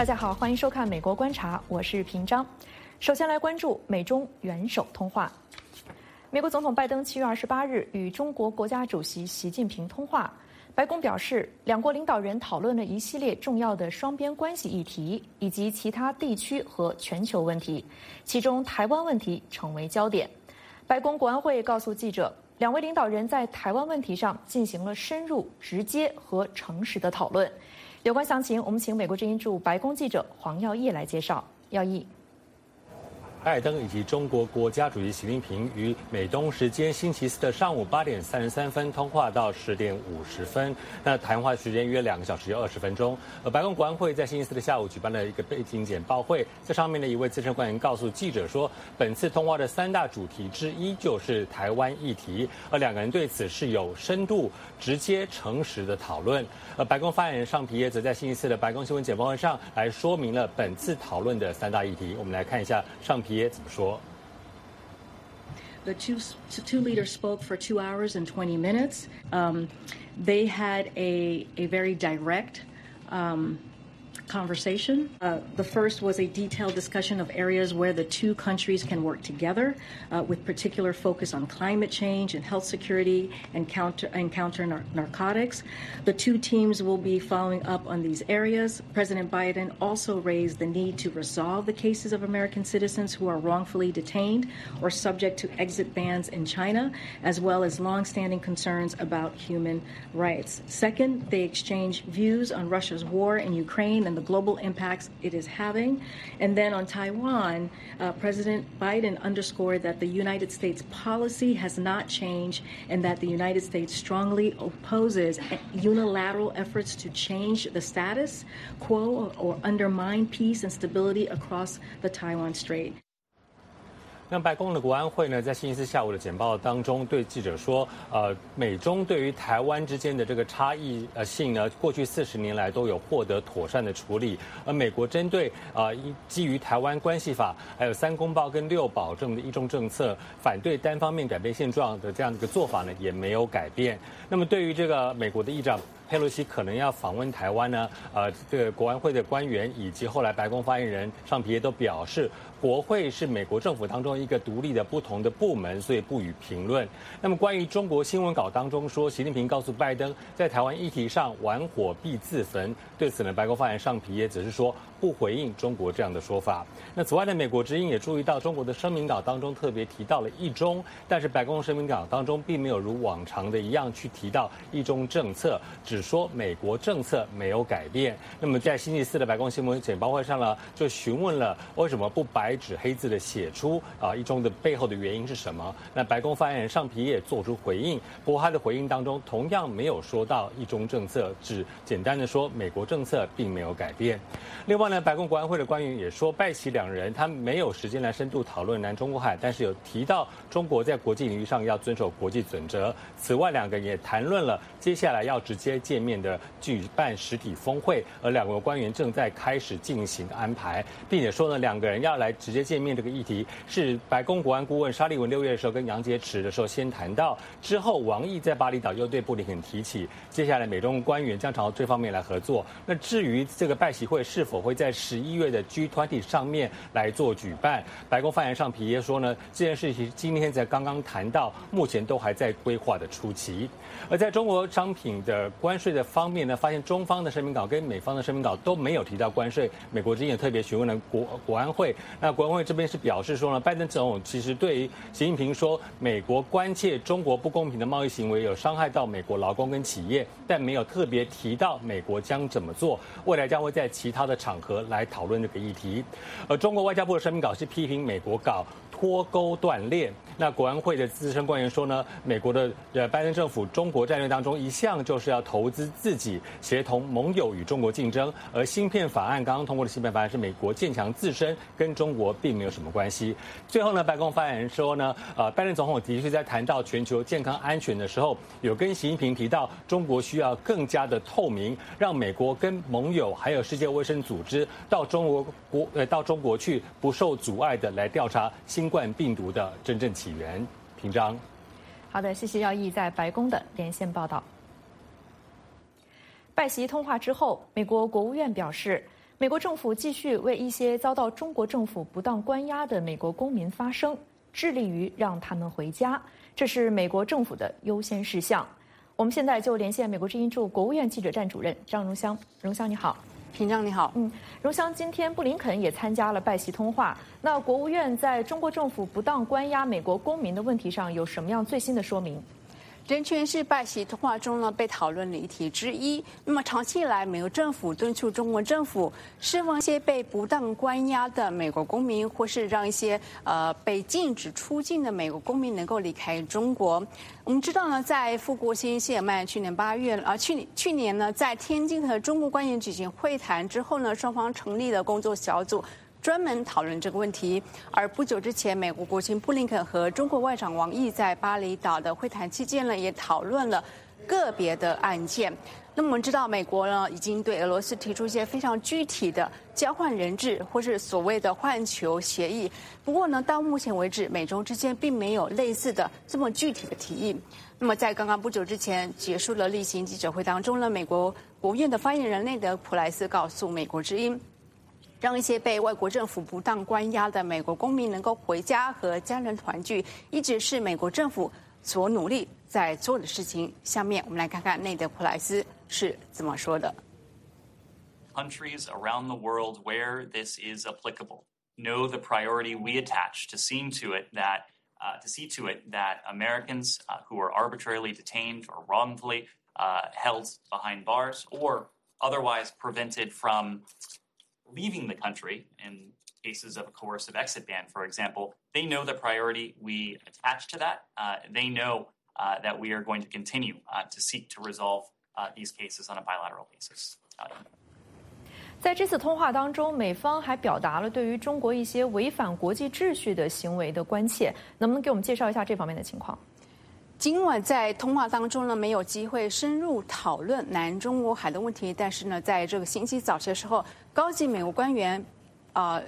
大家好，欢迎收看《美国观察》，我是平章。首先来关注美中元首通话。美国总统拜登七月二十八日与中国国家主席习近平通话。白宫表示，两国领导人讨论了一系列重要的双边关系议题，以及其他地区和全球问题，其中台湾问题成为焦点。白宫国安会告诉记者，两位领导人在台湾问题上进行了深入、直接和诚实的讨论。有关详情，我们请美国之音驻白宫记者黄耀义来介绍。耀义。拜登以及中国国家主席习近平于美东时间星期四的上午八点三十三分通话到十点五十分，那谈话时间约两个小时又二十分钟。而白宫国安会在星期四的下午举办了一个背景简报会，在上面的一位资深官员告诉记者说，本次通话的三大主题之一就是台湾议题，而两个人对此是有深度、直接、诚实的讨论。而白宫发言人尚皮耶则在星期四的白宫新闻简报会上来说明了本次讨论的三大议题。我们来看一下尚皮。The two, two leaders spoke for two hours and 20 minutes. Um, they had a, a very direct um, conversation. Uh, the first was a detailed discussion of areas where the two countries can work together, uh, with particular focus on climate change and health security and counter, and counter nar- narcotics. The two teams will be following up on these areas. President Biden also raised the need to resolve the cases of American citizens who are wrongfully detained or subject to exit bans in China, as well as longstanding concerns about human rights. Second, they exchanged views on Russia's war in Ukraine and the global impacts it is having. And then on Taiwan, uh, President Biden underscored that the United States policy has not changed and that the United States strongly opposes unilateral efforts to change the status quo or undermine peace and stability across the Taiwan Strait. 那白宫的国安会呢，在星期四下午的简报当中，对记者说，呃，美中对于台湾之间的这个差异呃性呢，过去四十年来都有获得妥善的处理，而美国针对啊基于台湾关系法，还有三公报跟六保证的一中政策，反对单方面改变现状的这样的一个做法呢，也没有改变。那么对于这个美国的议长。佩洛西可能要访问台湾呢？呃，这个国安会的官员以及后来白宫发言人尚皮耶都表示，国会是美国政府当中一个独立的不同的部门，所以不予评论。那么关于中国新闻稿当中说，习近平告诉拜登，在台湾议题上玩火必自焚。对此呢，白宫发言人尚皮耶只是说不回应中国这样的说法。那此外呢，美国之音也注意到中国的声明稿当中特别提到了一中，但是白宫声明稿当中并没有如往常的一样去提到一中政策，只。说美国政策没有改变。那么在星期四的白宫新闻简报会上呢，就询问了为什么不白纸黑字的写出啊一中的背后的原因是什么？那白宫发言人尚皮也做出回应，不过他的回应当中同样没有说到一中政策，只简单的说美国政策并没有改变。另外呢，白宫国安会的官员也说，拜习两人他没有时间来深度讨论南中国海，但是有提到中国在国际领域上要遵守国际准则。此外，两个人也谈论了接下来要直接。见面的举办？实体峰会，而两国官员正在开始进行安排，并且说呢，两个人要来直接见面这个议题是白宫国安顾问沙利文六月的时候跟杨洁篪的时候先谈到，之后王毅在巴厘岛又对布林肯提起，接下来美中官员将朝这方面来合作。那至于这个拜习会是否会在十一月的 G20 上面来做举办，白宫发言人上皮耶说呢，这件事情今天才刚刚谈到，目前都还在规划的初期。而在中国商品的关税的方面呢，发现中方的声明稿跟美方的声明稿都没有提到关税。美国之前也特别询问了国国安会，那国安会这边是表示说呢，拜登总统其实对于习近平说，美国关切中国不公平的贸易行为有伤害到美国劳工跟企业，但没有特别提到美国将怎么做，未来将会在其他的场合来讨论这个议题。而中国外交部的声明稿是批评美国搞脱钩断链。那国安会的资深官员说呢，美国的呃拜登政府中国战略当中一向就是要投资自己，协同盟友与中国竞争。而芯片法案刚刚通过的芯片法案是美国建强自身，跟中国并没有什么关系。最后呢，白宫发言人说呢，呃，拜登总统的确在谈到全球健康安全的时候，有跟习近平提到中国需要更加的透明，让美国跟盟友还有世界卫生组织到中国国呃到中国去不受阻碍的来调查新冠病毒的真正起。源平章，好的，谢谢耀义在白宫的连线报道。拜习通话之后，美国国务院表示，美国政府继续为一些遭到中国政府不当关押的美国公民发声，致力于让他们回家，这是美国政府的优先事项。我们现在就连线美国之音驻国务院记者站主任张荣香。荣香你好，平江你好。嗯，荣香，今天布林肯也参加了拜习通话。那国务院在中国政府不当关押美国公民的问题上有什么样最新的说明？人权是拜习通话中呢被讨论的议题之一。那么长期以来，美国政府敦促中国政府释放一些被不当关押的美国公民，或是让一些呃被禁止出境的美国公民能够离开中国。我们知道呢，在富国新谢尔曼去年八月啊，去年去年呢，在天津和中国官员举行会谈之后呢，双方成立了工作小组。专门讨论这个问题。而不久之前，美国国务卿布林肯和中国外长王毅在巴厘岛的会谈期间呢，也讨论了个别的案件。那么我们知道，美国呢已经对俄罗斯提出一些非常具体的交换人质或是所谓的换球协议。不过呢，到目前为止，美中之间并没有类似的这么具体的提议。那么在刚刚不久之前结束了例行记者会当中呢，美国国务院的发言人内德·普莱斯告诉美国之音。让一些被外国政府不当关押的美国公民能够回家和家人团聚，一直是美国政府所努力在做的事情。下面我们来看看内德·普莱斯是怎么说的。Countries around the world where this is applicable know the priority we attach to seeing to it that uh, to see to it that Americans uh, who are arbitrarily detained or wrongfully uh, held behind bars or otherwise prevented from leaving the country in cases of a coercive exit ban, for example, they know the priority we attach to that. Uh, they know uh, that we are going to continue uh, to seek to resolve uh, these cases on a bilateral basis. 在这次通话当中，美方还表达了对于中国一些违反国际秩序的行为的关切，能不能给我们介绍一下这方面的情况？ 今晚在通话当中呢，没有机会深入讨论南中国海的问题，但是呢，在这个星期早些时候，高级美国官员，啊，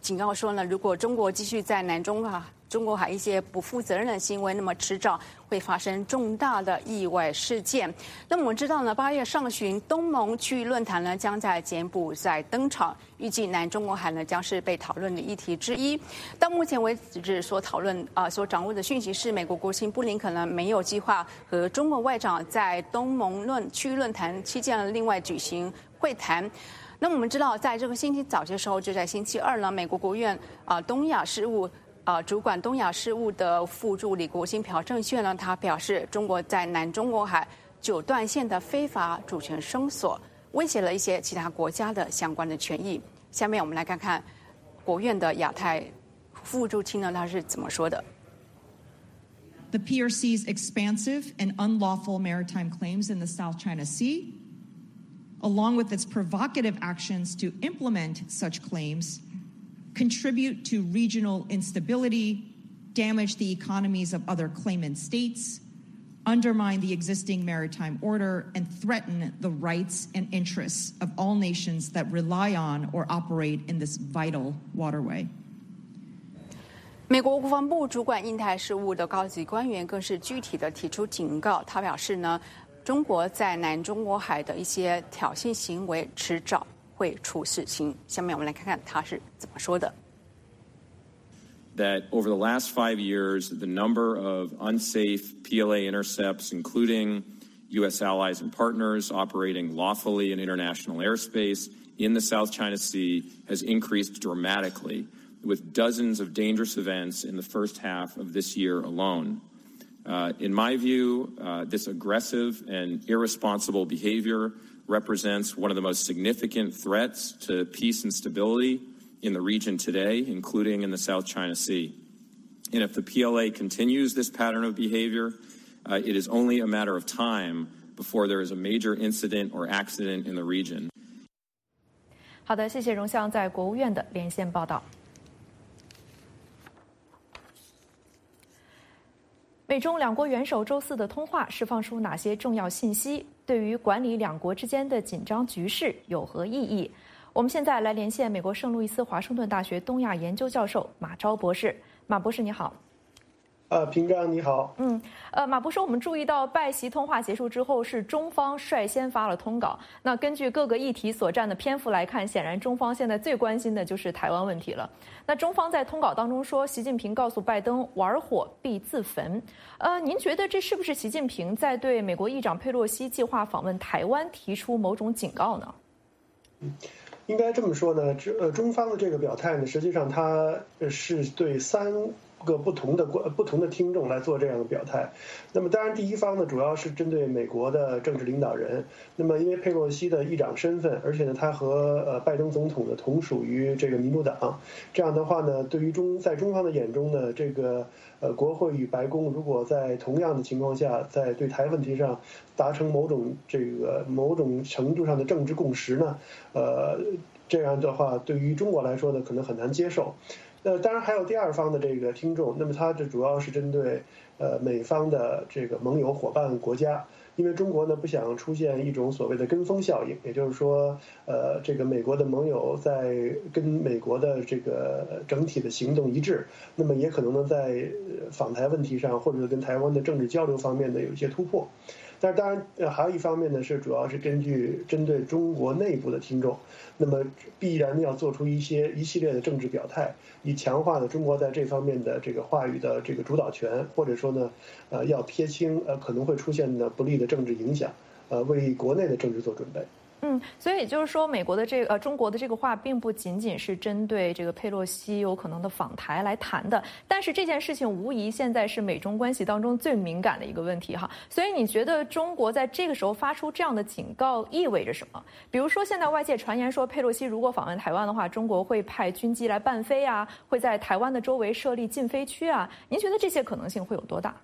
警告说呢，如果中国继续在南中啊。中国海一些不负责任的行为，那么迟早会发生重大的意外事件。那么我们知道呢，八月上旬，东盟区域论坛呢将在柬埔寨登场，预计南中国海呢将是被讨论的议题之一。到目前为止，所讨论啊所掌握的讯息是，美国国务卿布林肯呢没有计划和中国外长在东盟论区域论坛期间呢另外举行会谈。那我们知道，在这个星期早些时候，就在星期二呢，美国国务院啊东亚事务。啊，主管东亚事务的副助理国新朴正炫呢，他表示，中国在南中国海九段线的非法主权声索，威胁了一些其他国家的相关的权益。下面我们来看看国院的亚太副助卿呢，他是怎么说的？The PRC's expansive and unlawful maritime claims in the South China Sea, along with its provocative actions to implement such claims. contribute to regional instability, damage the economies of other claimant states, undermine the existing maritime order, and threaten the rights and interests of all nations that rely on or operate in this vital waterway. 美国国防部主管印太事务的高级官员更是具体的提出警告，他表示呢，中国在南中国海的一些挑衅行为迟早 会出事情。下面我们来看看他是怎么说的。That over the last five years, the number of unsafe PLA intercepts, including U.S. allies and partners operating lawfully in international airspace in the South China Sea, has increased dramatically, with dozens of dangerous events in the first half of this year alone. Uh, in my view, uh, this aggressive and irresponsible behavior represents one of the most significant threats to peace and stability in the region today, including in the South China Sea. And if the PLA continues this pattern of behavior, uh, it is only a matter of time before there is a major incident or accident in the region. 好的，谢谢荣相在国务院的连线报道。美中两国元首周四的通话释放出哪些重要信息？ 对于管理两国之间的紧张局势有何意义？我们现在来连线美国圣路易斯华盛顿大学东亚研究教授马昭博士。马博士，你好。呃，平章你好。嗯，呃，马博士，我们注意到拜习通话结束之后，是中方率先发了通稿。那根据各个议题所占的篇幅来看，显然中方现在最关心的就是台湾问题了。那中方在通稿当中说，习近平告诉拜登，玩火必自焚。呃，您觉得这是不是习近平在对美国议长佩洛西计划访问台湾提出某种警告呢？嗯，应该这么说呢，这呃，中方的这个表态呢，实际上它是对三。个不同的观不同的听众来做这样的表态，那么当然第一方呢主要是针对美国的政治领导人，那么因为佩洛西的议长身份，而且呢他和呃拜登总统呢同属于这个民主党，这样的话呢对于中在中方的眼中呢这个呃国会与白宫如果在同样的情况下在对台问题上达成某种这个某种程度上的政治共识呢，呃这样的话对于中国来说呢可能很难接受。呃，当然还有第二方的这个听众，那么他这主要是针对呃美方的这个盟友伙伴国家，因为中国呢不想出现一种所谓的跟风效应，也就是说，呃，这个美国的盟友在跟美国的这个整体的行动一致，那么也可能呢在访台问题上或者跟台湾的政治交流方面呢有一些突破。但是当然，呃，还有一方面呢，是主要是根据针对中国内部的听众，那么必然要做出一些一系列的政治表态，以强化呢中国在这方面的这个话语的这个主导权，或者说呢，呃，要撇清呃可能会出现的不利的政治影响，呃，为国内的政治做准备。嗯，所以就是说，美国的这个呃，中国的这个话，并不仅仅是针对这个佩洛西有可能的访台来谈的。但是这件事情无疑现在是美中关系当中最敏感的一个问题哈。所以你觉得中国在这个时候发出这样的警告意味着什么？比如说现在外界传言说，佩洛西如果访问台湾的话，中国会派军机来伴飞啊，会在台湾的周围设立禁飞区啊。您觉得这些可能性会有多大？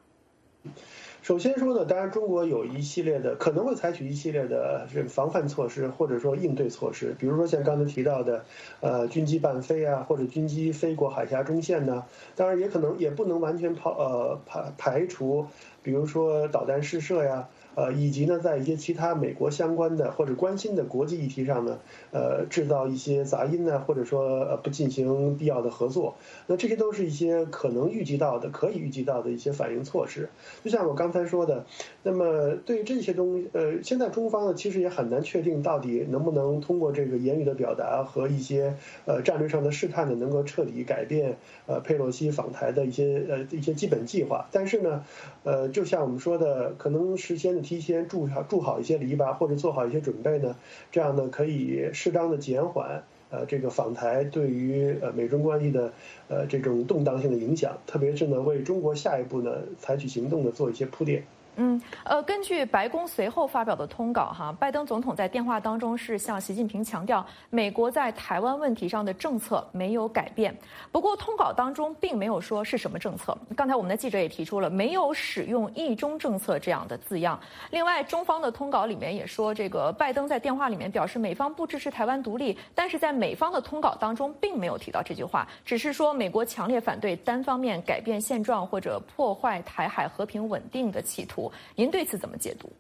首先说呢，当然中国有一系列的可能会采取一系列的这个防范措施，或者说应对措施，比如说像刚才提到的，呃，军机伴飞啊，或者军机飞过海峡中线呢，当然也可能也不能完全抛呃排排除，比如说导弹试射呀。呃，以及呢，在一些其他美国相关的或者关心的国际议题上呢，呃，制造一些杂音呢，或者说呃不进行必要的合作，那这些都是一些可能预计到的、可以预计到的一些反应措施。就像我刚才说的，那么对于这些东西，呃，现在中方呢其实也很难确定到底能不能通过这个言语的表达和一些呃战略上的试探呢，能够彻底改变呃佩洛西访台的一些呃一些基本计划。但是呢，呃，就像我们说的，可能事先。提前筑好筑好一些篱笆，或者做好一些准备呢，这样呢可以适当的减缓呃这个访台对于呃美中关系的呃这种动荡性的影响，特别是呢为中国下一步呢采取行动呢做一些铺垫。嗯，呃，根据白宫随后发表的通稿，哈，拜登总统在电话当中是向习近平强调，美国在台湾问题上的政策没有改变。不过，通稿当中并没有说是什么政策。刚才我们的记者也提出了，没有使用“一中政策”这样的字样。另外，中方的通稿里面也说，这个拜登在电话里面表示美方不支持台湾独立，但是在美方的通稿当中并没有提到这句话，只是说美国强烈反对单方面改变现状或者破坏台海和平稳定的企图。您对此怎么解读？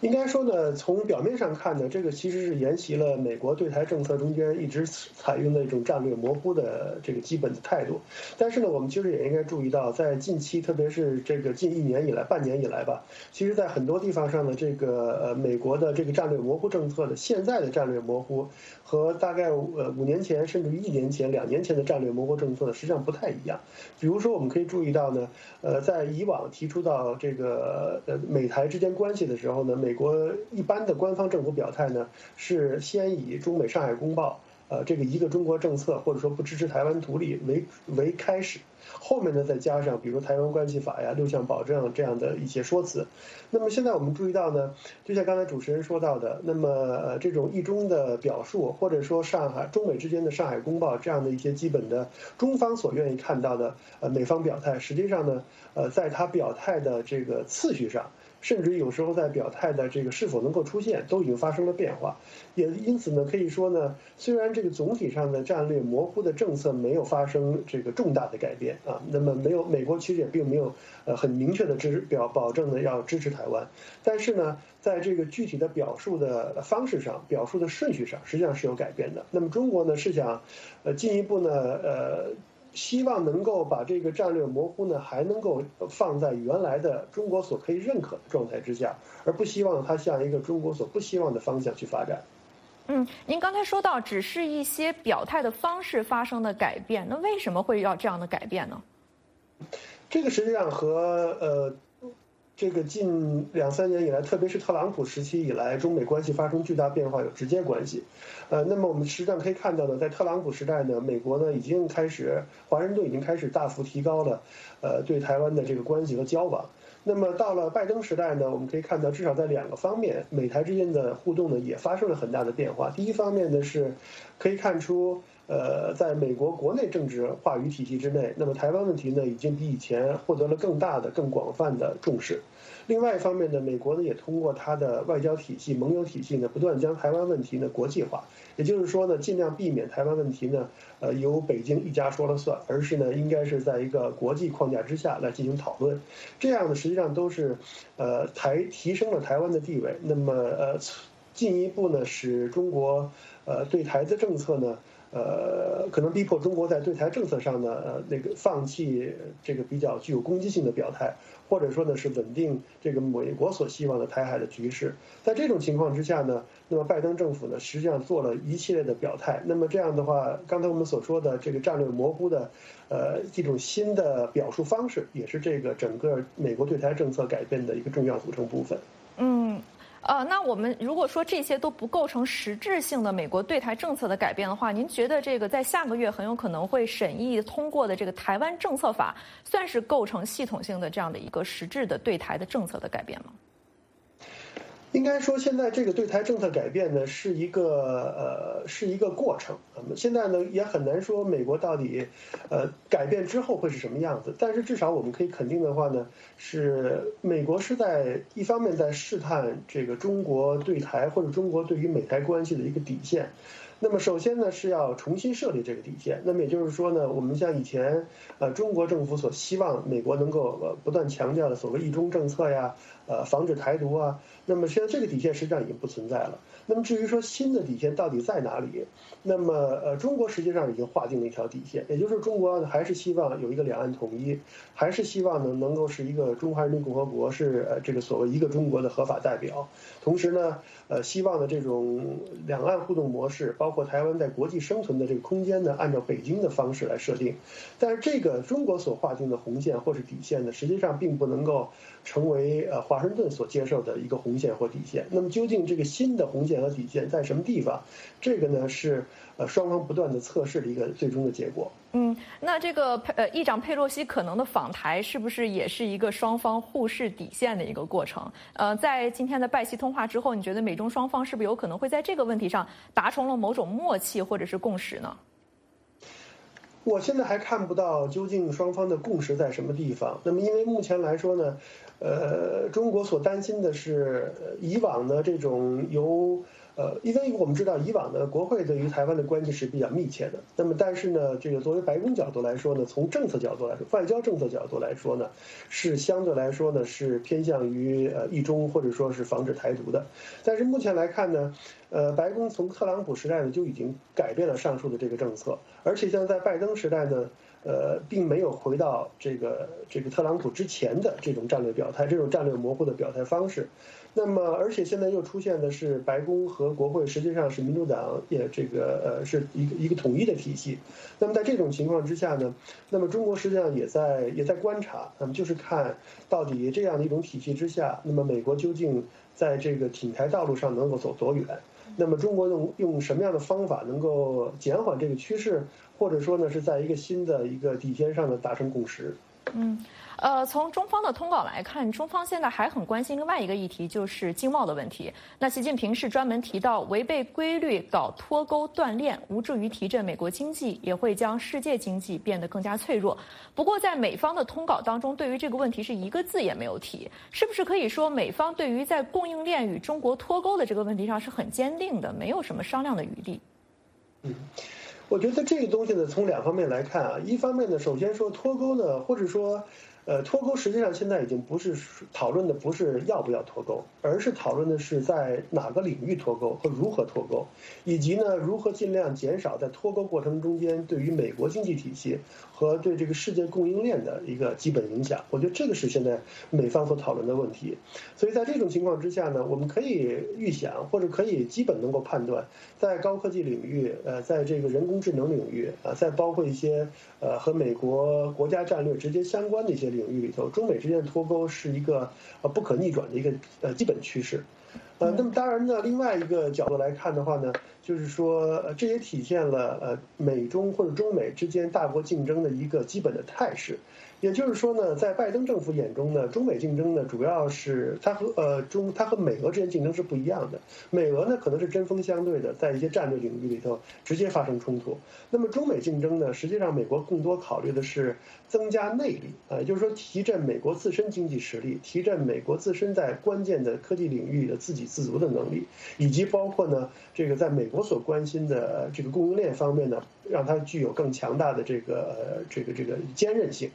应该说呢，从表面上看呢，这个其实是沿袭了美国对台政策中间一直采用的一种战略模糊的这个基本的态度。但是呢，我们其实也应该注意到，在近期，特别是这个近一年以来、半年以来吧，其实在很多地方上的这个呃美国的这个战略模糊政策的现在的战略模糊，和大概呃五年前甚至于一年前、两年前的战略模糊政策实际上不太一样。比如说，我们可以注意到呢，呃，在以往提出到这个呃美台之间关系的时候呢，美美国一般的官方政府表态呢，是先以中美《上海公报》呃这个一个中国政策，或者说不支持台湾独立为为开始，后面呢再加上比如台湾关系法呀、六项保证这样的一些说辞。那么现在我们注意到呢，就像刚才主持人说到的，那么呃这种一中的表述，或者说上海中美之间的《上海公报》这样的一些基本的中方所愿意看到的呃美方表态，实际上呢，呃在他表态的这个次序上。甚至有时候在表态的这个是否能够出现，都已经发生了变化，也因此呢，可以说呢，虽然这个总体上的战略模糊的政策没有发生这个重大的改变啊，那么没有美国其实也并没有呃很明确的支持表保证呢要支持台湾，但是呢，在这个具体的表述的方式上、表述的顺序上，实际上是有改变的。那么中国呢是想，呃进一步呢呃。希望能够把这个战略模糊呢，还能够放在原来的中国所可以认可的状态之下，而不希望它向一个中国所不希望的方向去发展。嗯，您刚才说到，只是一些表态的方式发生了改变，那为什么会要这样的改变呢？这个实际上和呃。这个近两三年以来，特别是特朗普时期以来，中美关系发生巨大变化有直接关系。呃，那么我们实际上可以看到呢，在特朗普时代呢，美国呢已经开始，华盛顿已经开始大幅提高了，呃，对台湾的这个关系和交往。那么到了拜登时代呢，我们可以看到，至少在两个方面，美台之间的互动呢也发生了很大的变化。第一方面呢是，可以看出。呃，在美国国内政治话语体系之内，那么台湾问题呢，已经比以前获得了更大的、更广泛的重视。另外一方面呢，美国呢也通过它的外交体系、盟友体系呢，不断将台湾问题呢国际化。也就是说呢，尽量避免台湾问题呢，呃，由北京一家说了算，而是呢，应该是在一个国际框架之下来进行讨论。这样呢，实际上都是，呃，台提升了台湾的地位。那么，呃，进一步呢，使中国，呃，对台的政策呢。呃，可能逼迫中国在对台政策上呢，呃，那个放弃这个比较具有攻击性的表态，或者说呢是稳定这个美国所希望的台海的局势。在这种情况之下呢，那么拜登政府呢实际上做了一系列的表态。那么这样的话，刚才我们所说的这个战略模糊的，呃，一种新的表述方式，也是这个整个美国对台政策改变的一个重要组成部分。嗯。呃，那我们如果说这些都不构成实质性的美国对台政策的改变的话，您觉得这个在下个月很有可能会审议通过的这个台湾政策法，算是构成系统性的这样的一个实质的对台的政策的改变吗？应该说，现在这个对台政策改变呢，是一个呃，是一个过程。那么现在呢，也很难说美国到底，呃，改变之后会是什么样子。但是至少我们可以肯定的话呢，是美国是在一方面在试探这个中国对台或者中国对于美台关系的一个底线。那么首先呢，是要重新设立这个底线。那么也就是说呢，我们像以前呃中国政府所希望美国能够呃不断强调的所谓一中政策呀，呃防止台独啊，那么现在这个底线实际上已经不存在了。那么至于说新的底线到底在哪里，那么呃中国实际上已经划定了一条底线，也就是中国还是希望有一个两岸统一，还是希望呢能够是一个中华人民共和国是呃这个所谓一个中国的合法代表，同时呢呃希望的这种两岸互动模式包。括台湾在国际生存的这个空间呢，按照北京的方式来设定，但是这个中国所划定的红线或是底线呢，实际上并不能够成为呃华盛顿所接受的一个红线或底线。那么究竟这个新的红线和底线在什么地方？这个呢是呃双方不断的测试的一个最终的结果。嗯，那这个呃议长佩洛西可能的访台，是不是也是一个双方互视底线的一个过程？呃，在今天的拜习通话之后，你觉得美中双方是不是有可能会在这个问题上达成了某种默契或者是共识呢？我现在还看不到究竟双方的共识在什么地方。那么，因为目前来说呢，呃，中国所担心的是以往的这种由。呃，因为我们知道以往呢，国会对于台湾的关系是比较密切的。那么，但是呢，这个作为白宫角度来说呢，从政策角度来说，外交政策角度来说呢，是相对来说呢是偏向于呃一中或者说是防止台独的。但是目前来看呢，呃，白宫从特朗普时代呢就已经改变了上述的这个政策，而且像在拜登时代呢，呃，并没有回到这个这个特朗普之前的这种战略表态、这种战略模糊的表态方式。那么，而且现在又出现的是白宫和国会实际上是民主党也这个呃是一个一个统一的体系。那么在这种情况之下呢，那么中国实际上也在也在观察，那么就是看到底这样的一种体系之下，那么美国究竟在这个挺台道路上能够走多远？那么中国用用什么样的方法能够减缓这个趋势，或者说呢是在一个新的一个底线上呢达成共识？嗯。呃，从中方的通稿来看，中方现在还很关心另外一个议题，就是经贸的问题。那习近平是专门提到，违背规律搞脱钩断链，无助于提振美国经济，也会将世界经济变得更加脆弱。不过，在美方的通稿当中，对于这个问题是一个字也没有提。是不是可以说，美方对于在供应链与中国脱钩的这个问题上是很坚定的，没有什么商量的余地？嗯，我觉得这个东西呢，从两方面来看啊，一方面呢，首先说脱钩呢，或者说。呃，脱钩实际上现在已经不是讨论的不是要不要脱钩，而是讨论的是在哪个领域脱钩和如何脱钩，以及呢如何尽量减少在脱钩过程中间对于美国经济体系和对这个世界供应链的一个基本影响。我觉得这个是现在美方所讨论的问题。所以在这种情况之下呢，我们可以预想或者可以基本能够判断，在高科技领域，呃，在这个人工智能领域啊，再包括一些呃和美国国家战略直接相关的一些。领域里头，中美之间的脱钩是一个呃不可逆转的一个呃基本趋势，呃，那么当然呢，另外一个角度来看的话呢，就是说这也体现了呃美中或者中美之间大国竞争的一个基本的态势。也就是说呢，在拜登政府眼中呢，中美竞争呢，主要是它和呃中它和美俄之间竞争是不一样的。美俄呢可能是针锋相对的，在一些战略领域里头直接发生冲突。那么中美竞争呢，实际上美国更多考虑的是增加内力啊，就是说提振美国自身经济实力，提振美国自身在关键的科技领域的自给自足的能力，以及包括呢这个在美国所关心的这个供应链方面呢，让它具有更强大的这个呃这个这个坚韧性。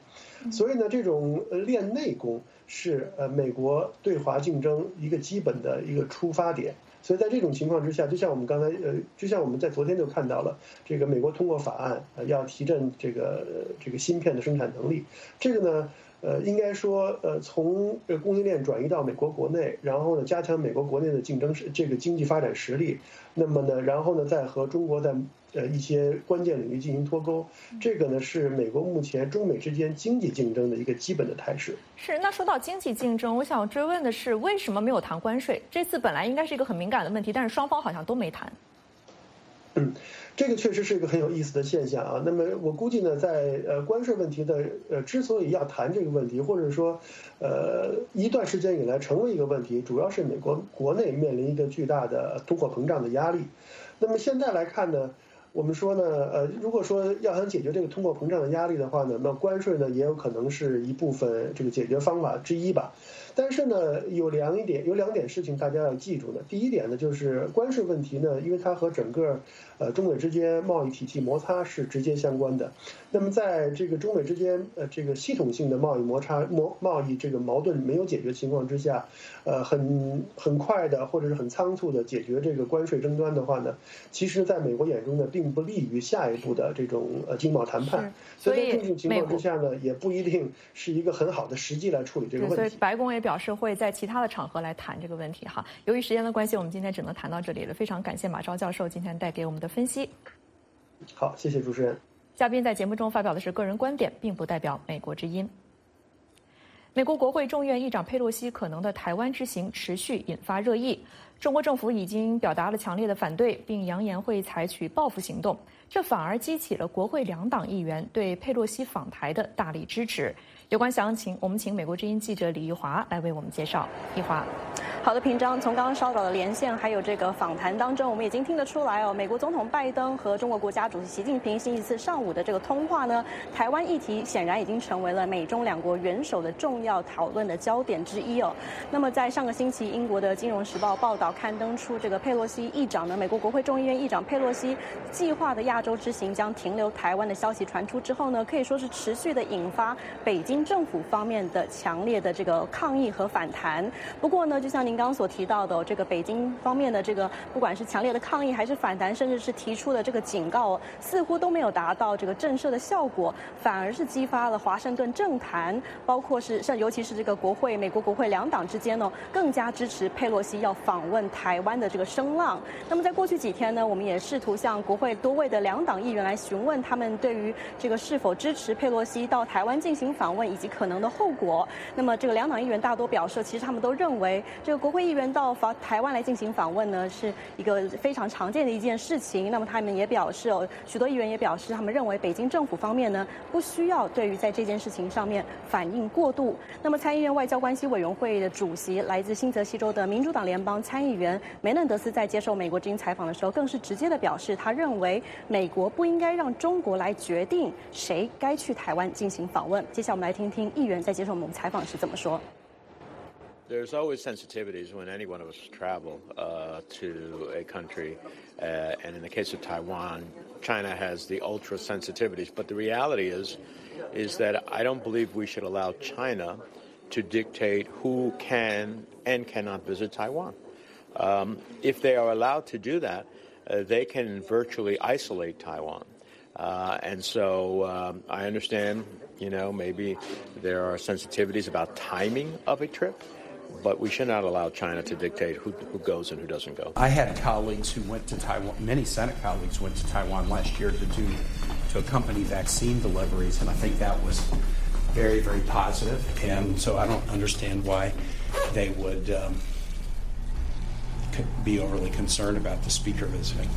所以呢，这种呃练内功是呃美国对华竞争一个基本的一个出发点。所以在这种情况之下，就像我们刚才呃，就像我们在昨天就看到了，这个美国通过法案呃要提振这个这个芯片的生产能力。这个呢，呃，应该说呃从供应链转移到美国国内，然后呢加强美国国内的竞争实这个经济发展实力。那么呢，然后呢再和中国在。呃，一些关键领域进行脱钩，这个呢是美国目前中美之间经济竞争的一个基本的态势。是，那说到经济竞争，我想追问的是，为什么没有谈关税？这次本来应该是一个很敏感的问题，但是双方好像都没谈。嗯，这个确实是一个很有意思的现象啊。那么我估计呢，在呃关税问题的呃之所以要谈这个问题，或者说呃一段时间以来成为一个问题，主要是美国国内面临一个巨大的通货膨胀的压力。那么现在来看呢？我们说呢，呃，如果说要想解决这个通货膨胀的压力的话呢，那关税呢也有可能是一部分这个解决方法之一吧。但是呢，有两一点，有两点事情大家要记住的。第一点呢，就是关税问题呢，因为它和整个呃中美之间贸易体系摩擦是直接相关的。那么在这个中美之间呃这个系统性的贸易摩擦、贸贸易这个矛盾没有解决情况之下，呃很很快的或者是很仓促的解决这个关税争端的话呢，其实在美国眼中呢，并不利于下一步的这种呃经贸谈判。所以在这种情况之下呢，也不一定是一个很好的时机来处理这个问题。所以白宫也。表示会在其他的场合来谈这个问题哈。由于时间的关系，我们今天只能谈到这里了。非常感谢马昭教授今天带给我们的分析。好，谢谢主持人。嘉宾在节目中发表的是个人观点，并不代表美国之音。美国国会众院议长佩洛西可能的台湾之行持续引发热议，中国政府已经表达了强烈的反对，并扬言会采取报复行动，这反而激起了国会两党议员对佩洛西访台的大力支持。有关详情，我们请美国之音记者李玉华来为我们介绍。玉华。好的，平章。从刚刚稍早的连线还有这个访谈当中，我们已经听得出来哦，美国总统拜登和中国国家主席习近平星期四上午的这个通话呢，台湾议题显然已经成为了美中两国元首的重要讨论的焦点之一哦。那么在上个星期，英国的《金融时报》报道刊登出这个佩洛西议长呢，美国国会众议院议长佩洛西计划的亚洲之行将停留台湾的消息传出之后呢，可以说是持续的引发北京政府方面的强烈的这个抗议和反弹。不过呢，就像您。刚刚所提到的这个北京方面的这个，不管是强烈的抗议还是反弹，甚至是提出的这个警告，似乎都没有达到这个震慑的效果，反而是激发了华盛顿政坛，包括是像尤其是这个国会美国国会两党之间呢，更加支持佩洛西要访问台湾的这个声浪。那么在过去几天呢，我们也试图向国会多位的两党议员来询问他们对于这个是否支持佩洛西到台湾进行访问以及可能的后果。那么这个两党议员大多表示，其实他们都认为这个。国会议员到访台湾来进行访问呢，是一个非常常见的一件事情。那么他们也表示哦，许多议员也表示，他们认为北京政府方面呢，不需要对于在这件事情上面反应过度。那么参议院外交关系委员会的主席，来自新泽西州的民主党联邦参议员梅嫩德斯在接受美国之音采访的时候，更是直接的表示，他认为美国不应该让中国来决定谁该去台湾进行访问。接下来我们来 听听议员在接受我们采访时怎么说。 There's always sensitivities when any one of us travel uh, to a country, uh, and in the case of Taiwan, China has the ultra sensitivities. But the reality is, is that I don't believe we should allow China to dictate who can and cannot visit Taiwan. Um, if they are allowed to do that, uh, they can virtually isolate Taiwan. Uh, and so um, I understand, you know, maybe there are sensitivities about timing of a trip, but we should not allow China to dictate who, who goes and who doesn't go. I had colleagues who went to Taiwan, many Senate colleagues went to Taiwan last year to do, to accompany vaccine deliveries, and I think that was very, very positive. And so I don't understand why they would um, be overly concerned about the speaker visiting.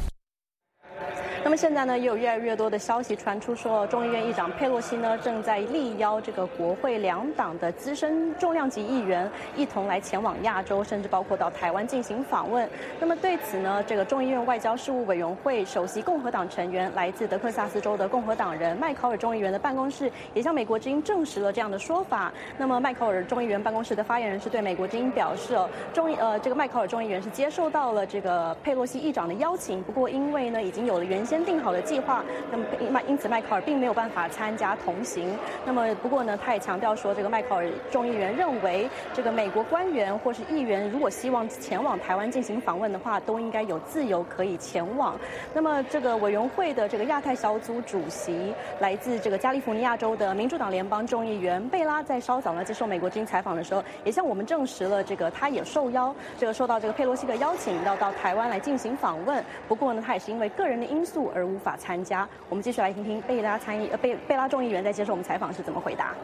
那么现在呢，也有越来越多的消息传出，说众议院议长佩洛西呢正在力邀这个国会两党的资深重量级议员一同来前往亚洲，甚至包括到台湾进行访问。那么对此呢，这个众议院外交事务委员会首席共和党成员、来自德克萨斯州的共和党人麦考尔众议员的办公室也向美国之音证实了这样的说法。那么麦考尔众议员办公室的发言人是对美国之音表示，哦，众议呃这个麦考尔众议员是接受到了这个佩洛西议长的邀请，不过因为呢已经有了原先。定好的计划，那么麦因此迈克尔并没有办法参加同行。那么不过呢，他也强调说，这个迈克尔众议员认为，这个美国官员或是议员如果希望前往台湾进行访问的话，都应该有自由可以前往。那么这个委员会的这个亚太小组主席，来自这个加利福尼亚州的民主党联邦众议员贝拉，在稍早呢接受美国之音采访的时候，也向我们证实了，这个他也受邀，这个受到这个佩洛西的邀请，要到台湾来进行访问。不过呢，他也是因为个人的因素。而无法参加。我们继续来听听贝拉参议呃贝贝拉众议员在接受我们采访是怎么回答。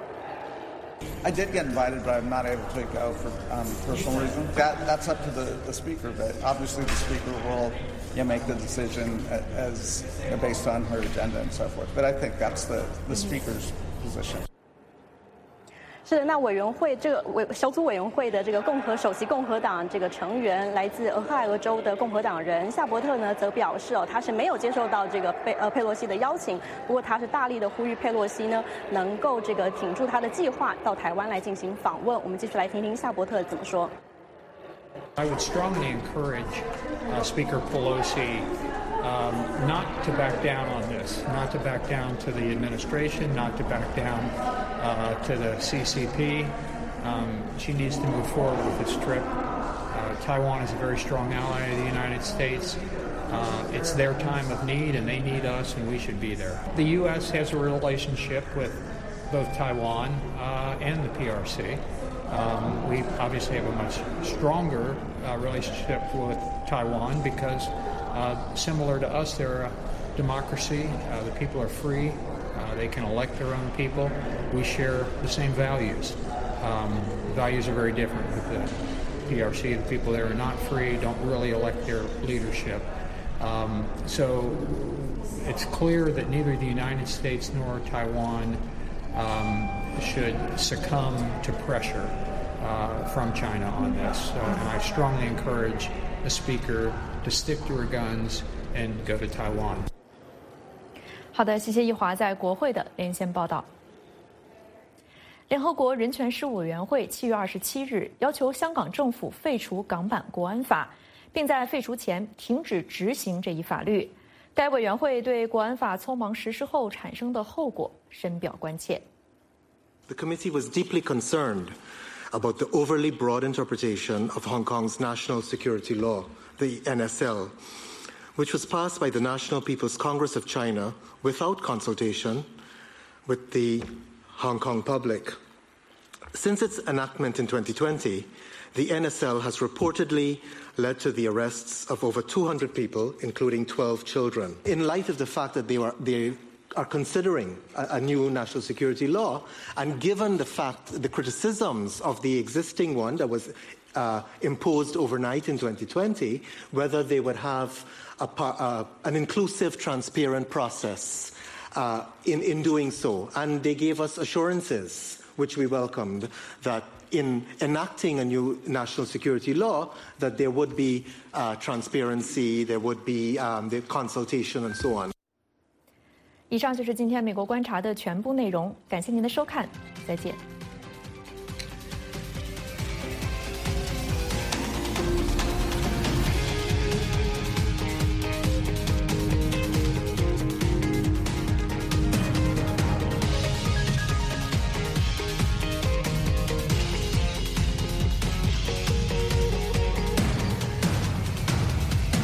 I did get invited, but I'm not able to go for um, personal reasons. That that's up to the, the speaker, but obviously the speaker will you know, make the decision as you know, based on her agenda and so forth. But I think that's the, the speaker's position. 是的，那委员会这个委小组委员会的这个共和首席共和党这个成员，来自俄亥俄州的共和党人夏伯特呢，则表示哦，他是没有接受到这个佩呃佩洛西的邀请，不过他是大力的呼吁佩洛西呢，能够这个挺住他的计划，到台湾来进行访问。我们继续来听听夏伯特怎么说。I would strongly encourage Speaker Pelosi. Um, not to back down on this, not to back down to the administration, not to back down uh, to the CCP. Um, she needs to move forward with this trip. Uh, Taiwan is a very strong ally of the United States. Uh, it's their time of need, and they need us, and we should be there. The U.S. has a relationship with both Taiwan uh, and the PRC. Um, we obviously have a much stronger uh, relationship with Taiwan because uh, similar to us, they're a democracy. The people are free. Uh, they can elect their own people. We share the same values. Um, values are very different with the PRC. The people there are not free, don't really elect their leadership. Um, so it's clear that neither the United States nor Taiwan um, should succumb to pressure uh, from China on this. and I strongly encourage the speaker to stick to her guns and go to Taiwan. 好的，谢谢易华在国会的连线报道。联合国人权事务委员会七月二十七日要求香港政府废除港版国安法，并在废除前停止执行这一法律。该委员会对国安法匆忙实施后产生的后果深表关切。The committee was deeply concerned about the overly broad interpretation of Hong Kong's national security law, the NSL, which was passed by the National People's Congress of China without consultation with the Hong Kong public. Since its enactment in 2020, the NSL has reportedly led to the arrests of over 200 people, including 12 children. In light of the fact that they, they are considering a, a, new national security law, and given the fact, the criticisms of the existing one that was uh, imposed overnight in 2020, whether they would have a, uh, an inclusive, transparent process uh, in, in doing so. And they gave us assurances, which we welcomed, that in enacting a new national security law, that there would be uh, transparency, there would be um, the consultation, and so on. 以上就是今天美国观察的全部内容，感谢您的收看，再见。